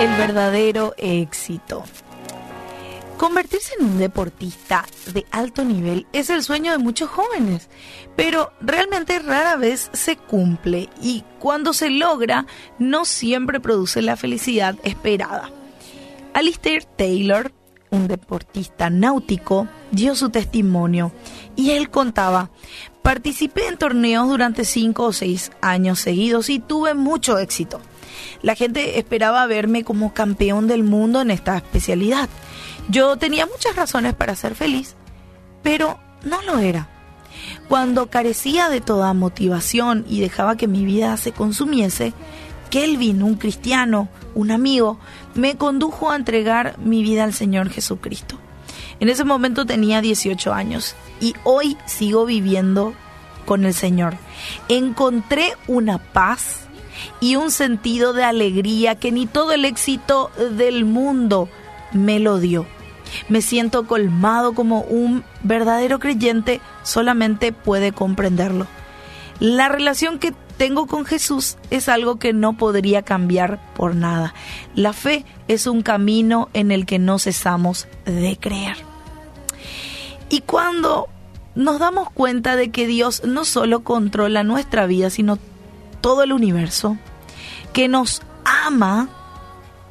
el verdadero éxito. Convertirse en un deportista de alto nivel es el sueño de muchos jóvenes, pero realmente rara vez se cumple y cuando se logra no siempre produce la felicidad esperada. Alistair Taylor, un deportista náutico, dio su testimonio y él contaba, participé en torneos durante cinco o seis años seguidos y tuve mucho éxito. La gente esperaba verme como campeón del mundo en esta especialidad. Yo tenía muchas razones para ser feliz, pero no lo era. Cuando carecía de toda motivación y dejaba que mi vida se consumiese, Kelvin, un cristiano, un amigo, me condujo a entregar mi vida al Señor Jesucristo. En ese momento tenía 18 años y hoy sigo viviendo con el Señor. Encontré una paz y un sentido de alegría que ni todo el éxito del mundo me lo dio. Me siento colmado como un verdadero creyente solamente puede comprenderlo. La relación que tengo con Jesús es algo que no podría cambiar por nada. La fe es un camino en el que no cesamos de creer. Y cuando nos damos cuenta de que Dios no solo controla nuestra vida, sino todo el universo, que nos ama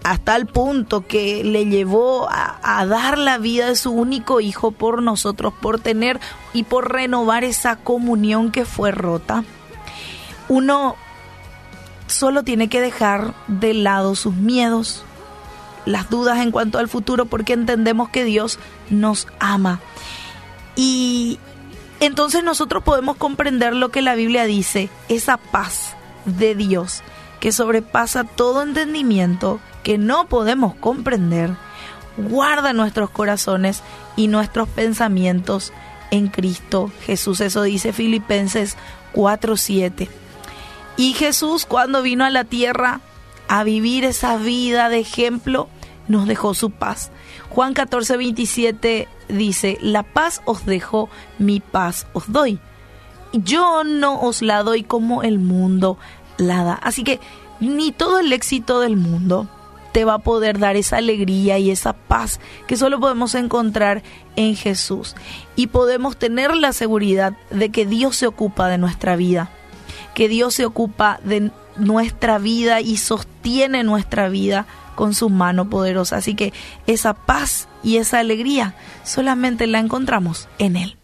hasta el punto que le llevó a, dar la vida de su único hijo por nosotros, por tener y por renovar esa comunión que fue rota, uno solo tiene que dejar de lado sus miedos, las dudas en cuanto al futuro, porque entendemos que Dios nos ama. Y entonces nosotros podemos comprender lo que la Biblia dice, esa paz de Dios que sobrepasa todo entendimiento, que no podemos comprender, guarda nuestros corazones y nuestros pensamientos en Cristo Jesús. Eso dice Filipenses 4:7. Y Jesús cuando vino a la tierra a vivir esa vida de ejemplo, nos dejó su paz. Juan 14, 27 dice, la paz os dejo, mi paz os doy. Yo no os la doy como el mundo la da. Así que ni todo el éxito del mundo te va a poder dar esa alegría y esa paz que solo podemos encontrar en Jesús. Y podemos tener la seguridad de que Dios se ocupa de nuestra vida, que Dios se ocupa de nuestra vida y sostiene nuestra vida con su mano poderosa. Así que esa paz y esa alegría solamente la encontramos en Él.